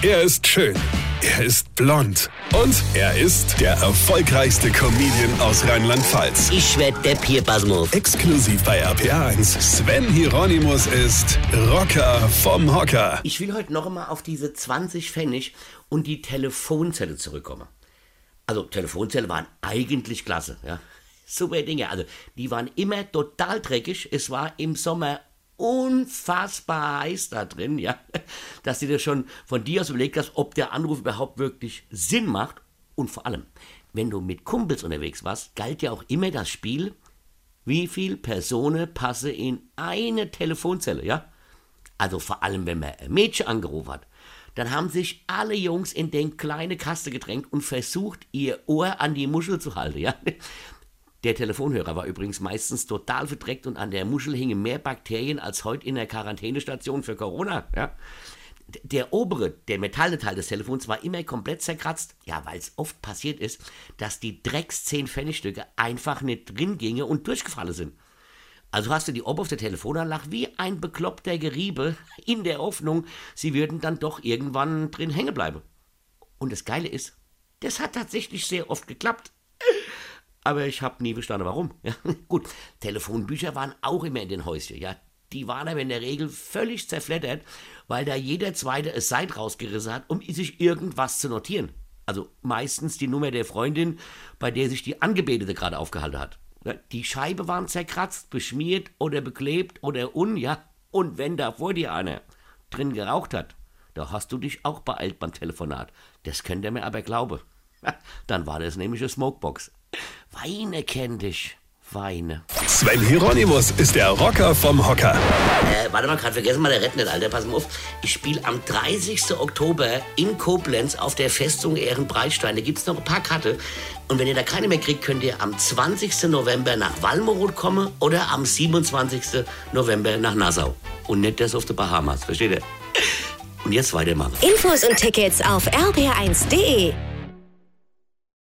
Er ist schön. Er ist blond. Und er ist der erfolgreichste Comedian aus Rheinland-Pfalz. Ich werd der Pierpasmus. Exklusiv bei RPA1. Sven Hieronymus ist Rocker vom Hocker. Ich will heute noch einmal auf diese 20 Pfennig und die Telefonzelle zurückkommen. Also Telefonzelle waren eigentlich klasse, ja. Super Dinge. Also die waren immer total dreckig. Es war im Sommer unfassbar heiß da drin, ja, dass du dir schon von dir aus überlegt hast, ob der Anruf überhaupt wirklich Sinn macht. Und vor allem, wenn du mit Kumpels unterwegs warst, galt ja auch immer das Spiel, wie viel Personen passe in eine Telefonzelle, ja? Also vor allem, wenn man ein Mädchen angerufen hat, dann haben sich alle Jungs in den kleine Kaste gedrängt und versucht, ihr Ohr an die Muschel zu halten, ja? Der Telefonhörer war übrigens meistens total verdreckt und an der Muschel hingen mehr Bakterien als heute in der Quarantänestation für Corona. Ja. Der obere, der metallene Teil des Telefons war immer komplett zerkratzt. Ja, weil es oft passiert ist, dass die Drecks 10 Pfennigstücke einfach nicht drin gingen und durchgefallen sind. Also hast du die oberste Telefonanlage wie ein bekloppter Geriebe in der Hoffnung, sie würden dann doch irgendwann drin hängen bleiben. Und das Geile ist, das hat tatsächlich sehr oft geklappt aber ich habe nie verstanden, warum. Ja, gut, Telefonbücher waren auch immer in den Häuschen, ja. Die waren aber in der Regel völlig zerfleddert, weil da jeder Zweite es Seid rausgerissen hat, um sich irgendwas zu notieren. Also meistens die Nummer der Freundin, bei der sich die Angebetete gerade aufgehalten hat. Die Scheibe waren zerkratzt, beschmiert oder beklebt oder un, ja. Und wenn da vor dir einer drin geraucht hat, da hast du dich auch beeilt beim Telefonat. Das könnt ihr mir aber glauben. Dann war das nämlich eine Smokebox. Weine kenn dich. Weine. Sven Hieronymus ist der Rocker vom Hocker. Äh, warte mal, gerade vergessen mal der Rett nicht, Alter. Pass mal auf. Ich spiele am 30. Oktober in Koblenz auf der Festung Ehrenbreitstein. Da gibt es noch ein paar Karte. Und wenn ihr da keine mehr kriegt, könnt ihr am 20. November nach Walmoroth kommen oder am 27. November nach Nassau. Und nicht das auf die Bahamas. Versteht ihr? Und jetzt weitermachen. Infos und Tickets auf rb1.de